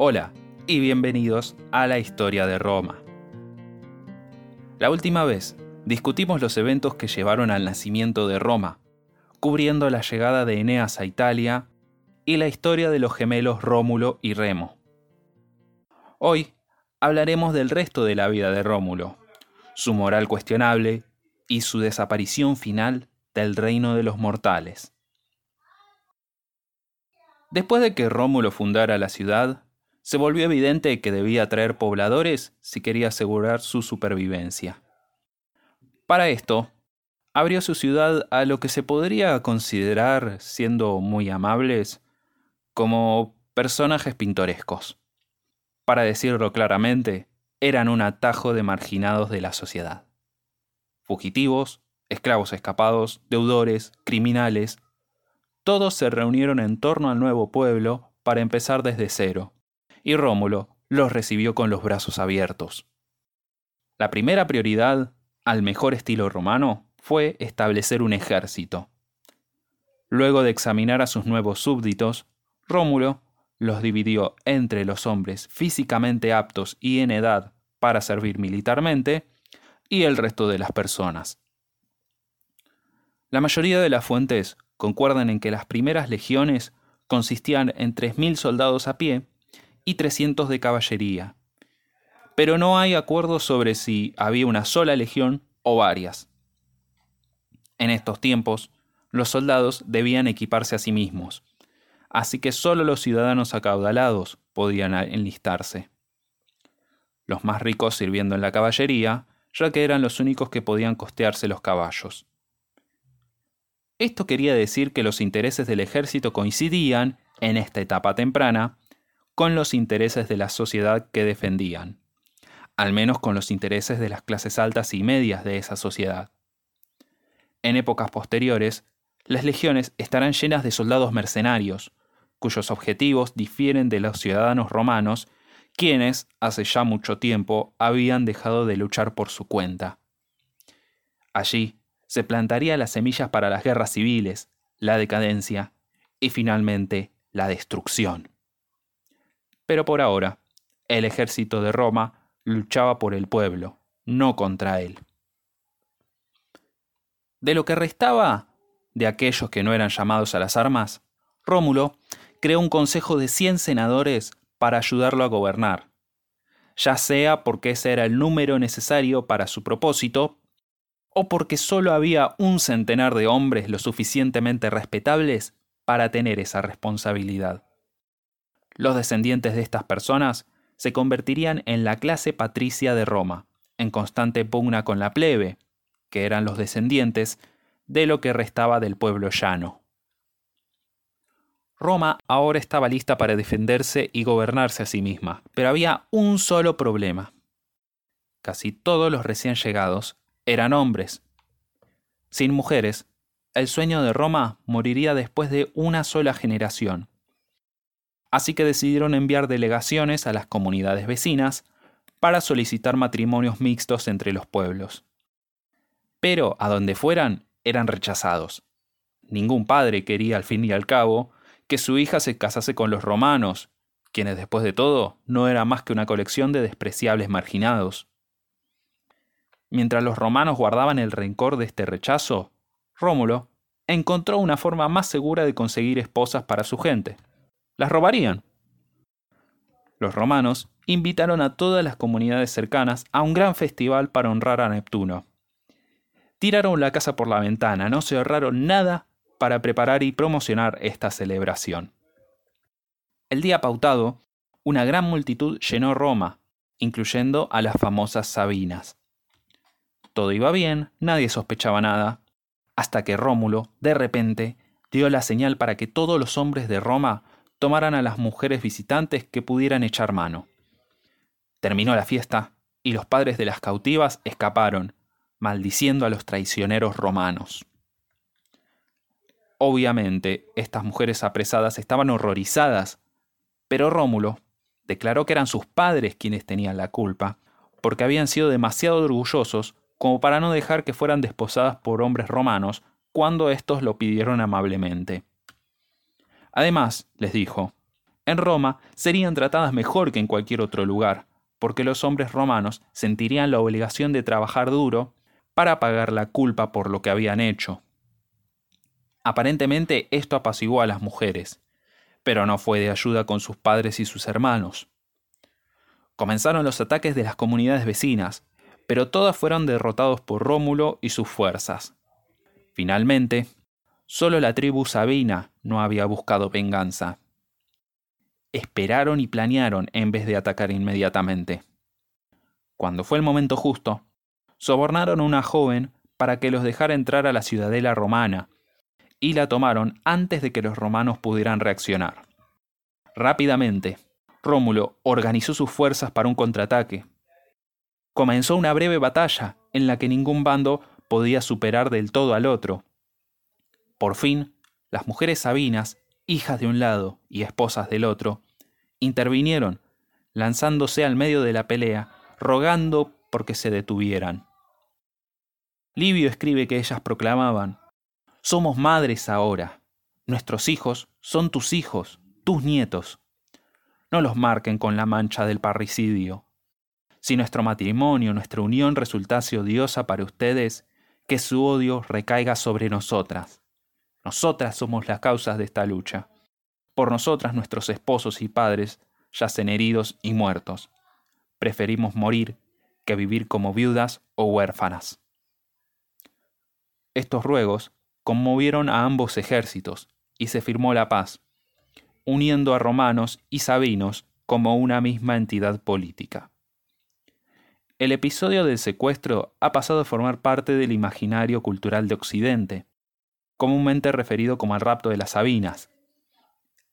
Hola y bienvenidos a la historia de Roma. La última vez discutimos los eventos que llevaron al nacimiento de Roma, cubriendo la llegada de Eneas a Italia y la historia de los gemelos Rómulo y Remo. Hoy hablaremos del resto de la vida de Rómulo, su moral cuestionable y su desaparición final del reino de los mortales. Después de que Rómulo fundara la ciudad, se volvió evidente que debía traer pobladores si quería asegurar su supervivencia. Para esto, abrió su ciudad a lo que se podría considerar, siendo muy amables, como personajes pintorescos. Para decirlo claramente, eran un atajo de marginados de la sociedad. Fugitivos, esclavos escapados, deudores, criminales, todos se reunieron en torno al nuevo pueblo para empezar desde cero, y Rómulo los recibió con los brazos abiertos. La primera prioridad, al mejor estilo romano, fue establecer un ejército. Luego de examinar a sus nuevos súbditos, Rómulo los dividió entre los hombres físicamente aptos y en edad para servir militarmente y el resto de las personas. La mayoría de las fuentes concuerdan en que las primeras legiones consistían en 3.000 soldados a pie y 300 de caballería, pero no hay acuerdo sobre si había una sola legión o varias. En estos tiempos, los soldados debían equiparse a sí mismos, así que solo los ciudadanos acaudalados podían enlistarse. Los más ricos sirviendo en la caballería, ya que eran los únicos que podían costearse los caballos. Esto quería decir que los intereses del ejército coincidían, en esta etapa temprana, con los intereses de la sociedad que defendían, al menos con los intereses de las clases altas y medias de esa sociedad. En épocas posteriores, las legiones estarán llenas de soldados mercenarios, cuyos objetivos difieren de los ciudadanos romanos, quienes, hace ya mucho tiempo, habían dejado de luchar por su cuenta. Allí, se plantaría las semillas para las guerras civiles, la decadencia y finalmente la destrucción. Pero por ahora, el ejército de Roma luchaba por el pueblo, no contra él. De lo que restaba de aquellos que no eran llamados a las armas, Rómulo creó un consejo de 100 senadores para ayudarlo a gobernar, ya sea porque ese era el número necesario para su propósito o porque solo había un centenar de hombres lo suficientemente respetables para tener esa responsabilidad. Los descendientes de estas personas se convertirían en la clase patricia de Roma, en constante pugna con la plebe, que eran los descendientes de lo que restaba del pueblo llano. Roma ahora estaba lista para defenderse y gobernarse a sí misma, pero había un solo problema. Casi todos los recién llegados eran hombres. Sin mujeres, el sueño de Roma moriría después de una sola generación. Así que decidieron enviar delegaciones a las comunidades vecinas para solicitar matrimonios mixtos entre los pueblos. Pero a donde fueran, eran rechazados. Ningún padre quería al fin y al cabo que su hija se casase con los romanos, quienes después de todo no eran más que una colección de despreciables marginados. Mientras los romanos guardaban el rencor de este rechazo, Rómulo encontró una forma más segura de conseguir esposas para su gente. Las robarían. Los romanos invitaron a todas las comunidades cercanas a un gran festival para honrar a Neptuno. Tiraron la casa por la ventana, no se ahorraron nada para preparar y promocionar esta celebración. El día pautado, una gran multitud llenó Roma, incluyendo a las famosas Sabinas. Todo iba bien, nadie sospechaba nada, hasta que Rómulo, de repente, dio la señal para que todos los hombres de Roma tomaran a las mujeres visitantes que pudieran echar mano. Terminó la fiesta, y los padres de las cautivas escaparon, maldiciendo a los traicioneros romanos. Obviamente, estas mujeres apresadas estaban horrorizadas, pero Rómulo declaró que eran sus padres quienes tenían la culpa, porque habían sido demasiado orgullosos como para no dejar que fueran desposadas por hombres romanos cuando éstos lo pidieron amablemente. Además, les dijo, en Roma serían tratadas mejor que en cualquier otro lugar, porque los hombres romanos sentirían la obligación de trabajar duro para pagar la culpa por lo que habían hecho. Aparentemente esto apaciguó a las mujeres, pero no fue de ayuda con sus padres y sus hermanos. Comenzaron los ataques de las comunidades vecinas, pero todas fueron derrotados por Rómulo y sus fuerzas. Finalmente, solo la tribu Sabina no había buscado venganza. Esperaron y planearon en vez de atacar inmediatamente. Cuando fue el momento justo, sobornaron a una joven para que los dejara entrar a la ciudadela romana, y la tomaron antes de que los romanos pudieran reaccionar. Rápidamente, Rómulo organizó sus fuerzas para un contraataque. Comenzó una breve batalla en la que ningún bando podía superar del todo al otro. Por fin, las mujeres sabinas, hijas de un lado y esposas del otro, intervinieron, lanzándose al medio de la pelea, rogando porque se detuvieran. Livio escribe que ellas proclamaban, Somos madres ahora, nuestros hijos son tus hijos, tus nietos. No los marquen con la mancha del parricidio. Si nuestro matrimonio, nuestra unión resultase odiosa para ustedes, que su odio recaiga sobre nosotras. Nosotras somos las causas de esta lucha. Por nosotras nuestros esposos y padres yacen heridos y muertos. Preferimos morir que vivir como viudas o huérfanas. Estos ruegos conmovieron a ambos ejércitos y se firmó la paz, uniendo a romanos y sabinos como una misma entidad política. El episodio del secuestro ha pasado a formar parte del imaginario cultural de Occidente, comúnmente referido como el rapto de las Sabinas.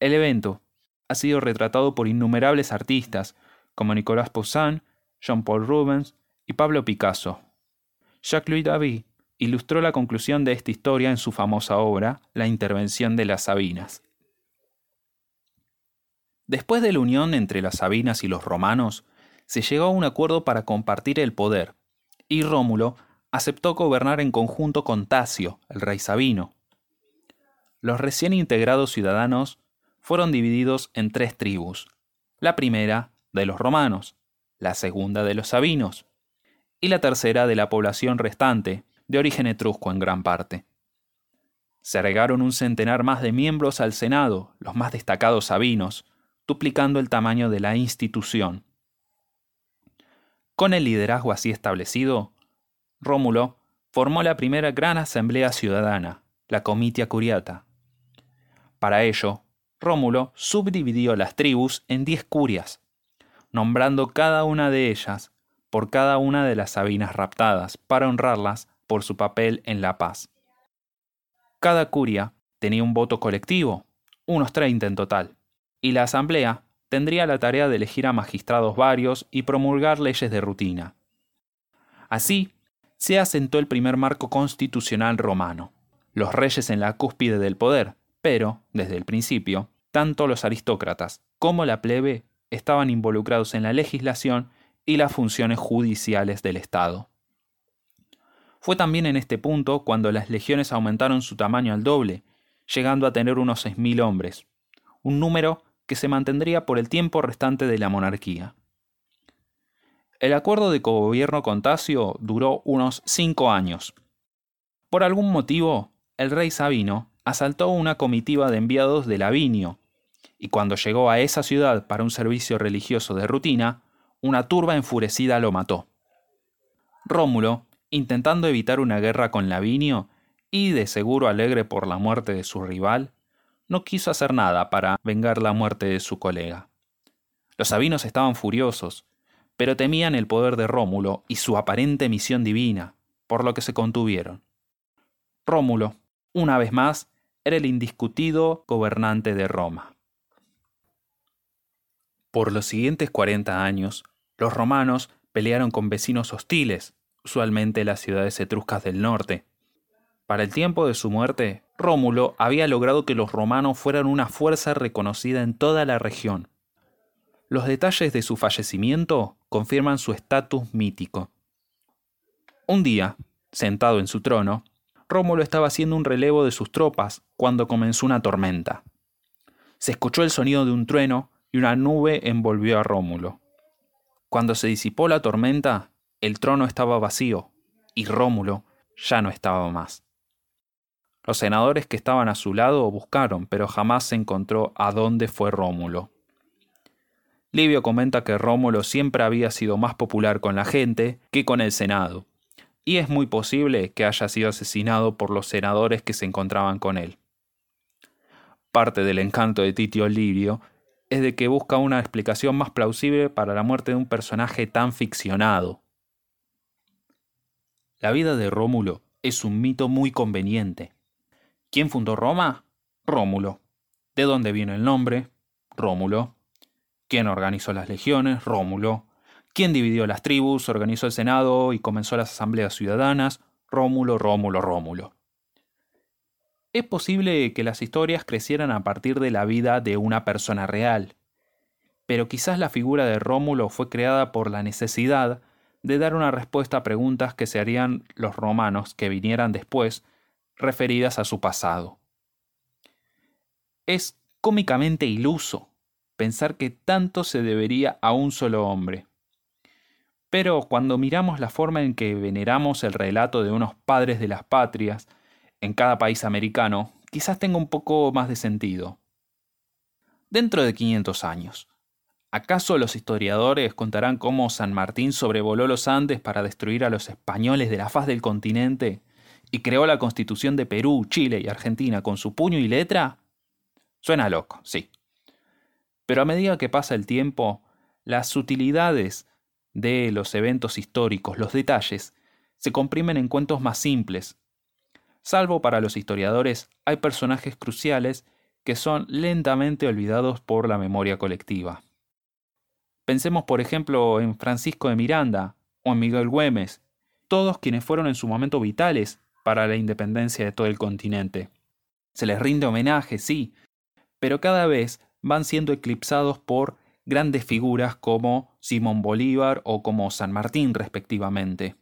El evento ha sido retratado por innumerables artistas como Nicolas Poussin, Jean-Paul Rubens y Pablo Picasso. Jacques-Louis David ilustró la conclusión de esta historia en su famosa obra La intervención de las Sabinas. Después de la unión entre las Sabinas y los romanos, se llegó a un acuerdo para compartir el poder, y Rómulo aceptó gobernar en conjunto con Tasio, el rey Sabino. Los recién integrados ciudadanos fueron divididos en tres tribus. La primera, de los romanos, la segunda de los sabinos, y la tercera de la población restante, de origen etrusco en gran parte. Se agregaron un centenar más de miembros al Senado, los más destacados sabinos, duplicando el tamaño de la institución. Con el liderazgo así establecido, Rómulo formó la primera gran asamblea ciudadana, la Comitia Curiata. Para ello, Rómulo subdividió las tribus en diez curias, nombrando cada una de ellas por cada una de las sabinas raptadas para honrarlas por su papel en la paz. Cada curia tenía un voto colectivo, unos 30 en total, y la asamblea tendría la tarea de elegir a magistrados varios y promulgar leyes de rutina. Así, se asentó el primer marco constitucional romano, los reyes en la cúspide del poder, pero, desde el principio, tanto los aristócratas como la plebe estaban involucrados en la legislación y las funciones judiciales del Estado. Fue también en este punto cuando las legiones aumentaron su tamaño al doble, llegando a tener unos 6.000 hombres, un número que se mantendría por el tiempo restante de la monarquía. El acuerdo de cogobierno con Tasio duró unos cinco años. Por algún motivo, el rey Sabino asaltó una comitiva de enviados de Lavinio, y cuando llegó a esa ciudad para un servicio religioso de rutina, una turba enfurecida lo mató. Rómulo intentando evitar una guerra con Lavinio, y de seguro alegre por la muerte de su rival, no quiso hacer nada para vengar la muerte de su colega. Los sabinos estaban furiosos, pero temían el poder de Rómulo y su aparente misión divina, por lo que se contuvieron. Rómulo, una vez más, era el indiscutido gobernante de Roma. Por los siguientes cuarenta años, los romanos pelearon con vecinos hostiles, usualmente las ciudades etruscas del norte. Para el tiempo de su muerte, Rómulo había logrado que los romanos fueran una fuerza reconocida en toda la región. Los detalles de su fallecimiento confirman su estatus mítico. Un día, sentado en su trono, Rómulo estaba haciendo un relevo de sus tropas cuando comenzó una tormenta. Se escuchó el sonido de un trueno y una nube envolvió a Rómulo. Cuando se disipó la tormenta, el trono estaba vacío y Rómulo ya no estaba más. Los senadores que estaban a su lado buscaron, pero jamás se encontró a dónde fue Rómulo. Livio comenta que Rómulo siempre había sido más popular con la gente que con el Senado, y es muy posible que haya sido asesinado por los senadores que se encontraban con él. Parte del encanto de Titio Livio es de que busca una explicación más plausible para la muerte de un personaje tan ficcionado. La vida de Rómulo es un mito muy conveniente. ¿Quién fundó Roma? Rómulo. ¿De dónde viene el nombre? Rómulo. ¿Quién organizó las legiones? Rómulo. ¿Quién dividió las tribus, organizó el Senado y comenzó las asambleas ciudadanas? Rómulo, Rómulo, Rómulo. Es posible que las historias crecieran a partir de la vida de una persona real, pero quizás la figura de Rómulo fue creada por la necesidad de dar una respuesta a preguntas que se harían los romanos que vinieran después referidas a su pasado. Es cómicamente iluso pensar que tanto se debería a un solo hombre. Pero cuando miramos la forma en que veneramos el relato de unos padres de las patrias, en cada país americano, quizás tenga un poco más de sentido. Dentro de 500 años, ¿acaso los historiadores contarán cómo San Martín sobrevoló los Andes para destruir a los españoles de la faz del continente y creó la constitución de Perú, Chile y Argentina con su puño y letra? Suena loco, sí. Pero a medida que pasa el tiempo, las sutilidades de los eventos históricos, los detalles, se comprimen en cuentos más simples, Salvo para los historiadores, hay personajes cruciales que son lentamente olvidados por la memoria colectiva. Pensemos por ejemplo en Francisco de Miranda o en Miguel Güemes, todos quienes fueron en su momento vitales para la independencia de todo el continente. Se les rinde homenaje, sí, pero cada vez van siendo eclipsados por grandes figuras como Simón Bolívar o como San Martín respectivamente.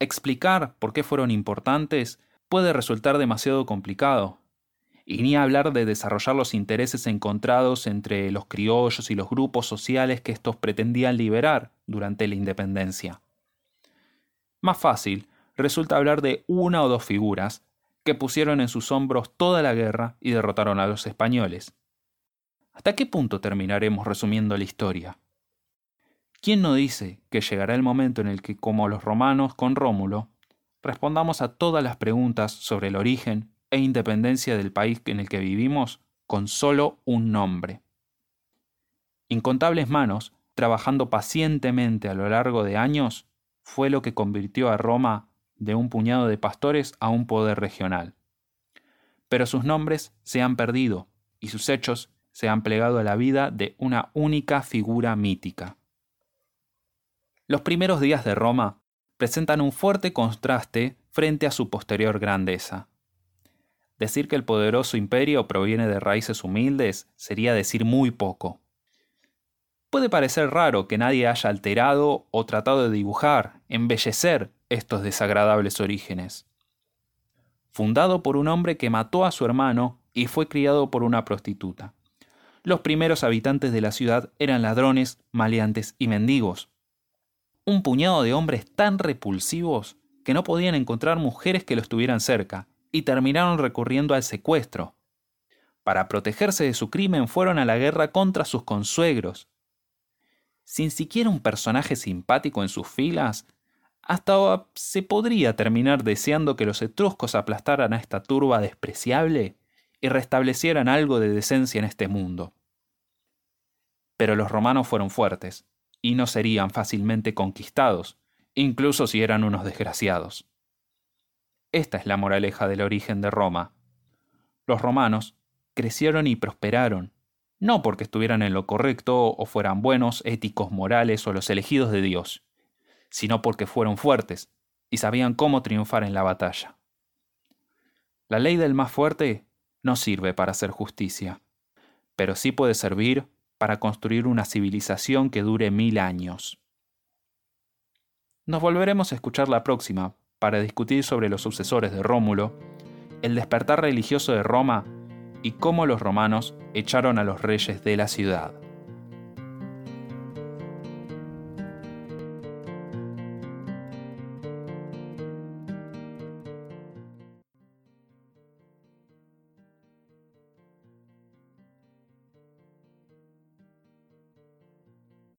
Explicar por qué fueron importantes puede resultar demasiado complicado, y ni hablar de desarrollar los intereses encontrados entre los criollos y los grupos sociales que estos pretendían liberar durante la independencia. Más fácil resulta hablar de una o dos figuras que pusieron en sus hombros toda la guerra y derrotaron a los españoles. ¿Hasta qué punto terminaremos resumiendo la historia? ¿Quién no dice que llegará el momento en el que, como los romanos con Rómulo, respondamos a todas las preguntas sobre el origen e independencia del país en el que vivimos con solo un nombre? Incontables manos, trabajando pacientemente a lo largo de años, fue lo que convirtió a Roma de un puñado de pastores a un poder regional. Pero sus nombres se han perdido y sus hechos se han plegado a la vida de una única figura mítica. Los primeros días de Roma presentan un fuerte contraste frente a su posterior grandeza. Decir que el poderoso imperio proviene de raíces humildes sería decir muy poco. Puede parecer raro que nadie haya alterado o tratado de dibujar, embellecer estos desagradables orígenes. Fundado por un hombre que mató a su hermano y fue criado por una prostituta. Los primeros habitantes de la ciudad eran ladrones, maleantes y mendigos un puñado de hombres tan repulsivos que no podían encontrar mujeres que los tuvieran cerca, y terminaron recurriendo al secuestro. Para protegerse de su crimen fueron a la guerra contra sus consuegros. Sin siquiera un personaje simpático en sus filas, hasta se podría terminar deseando que los etruscos aplastaran a esta turba despreciable y restablecieran algo de decencia en este mundo. Pero los romanos fueron fuertes, y no serían fácilmente conquistados, incluso si eran unos desgraciados. Esta es la moraleja del origen de Roma. Los romanos crecieron y prosperaron, no porque estuvieran en lo correcto o fueran buenos, éticos, morales o los elegidos de Dios, sino porque fueron fuertes y sabían cómo triunfar en la batalla. La ley del más fuerte no sirve para hacer justicia, pero sí puede servir para construir una civilización que dure mil años. Nos volveremos a escuchar la próxima para discutir sobre los sucesores de Rómulo, el despertar religioso de Roma y cómo los romanos echaron a los reyes de la ciudad.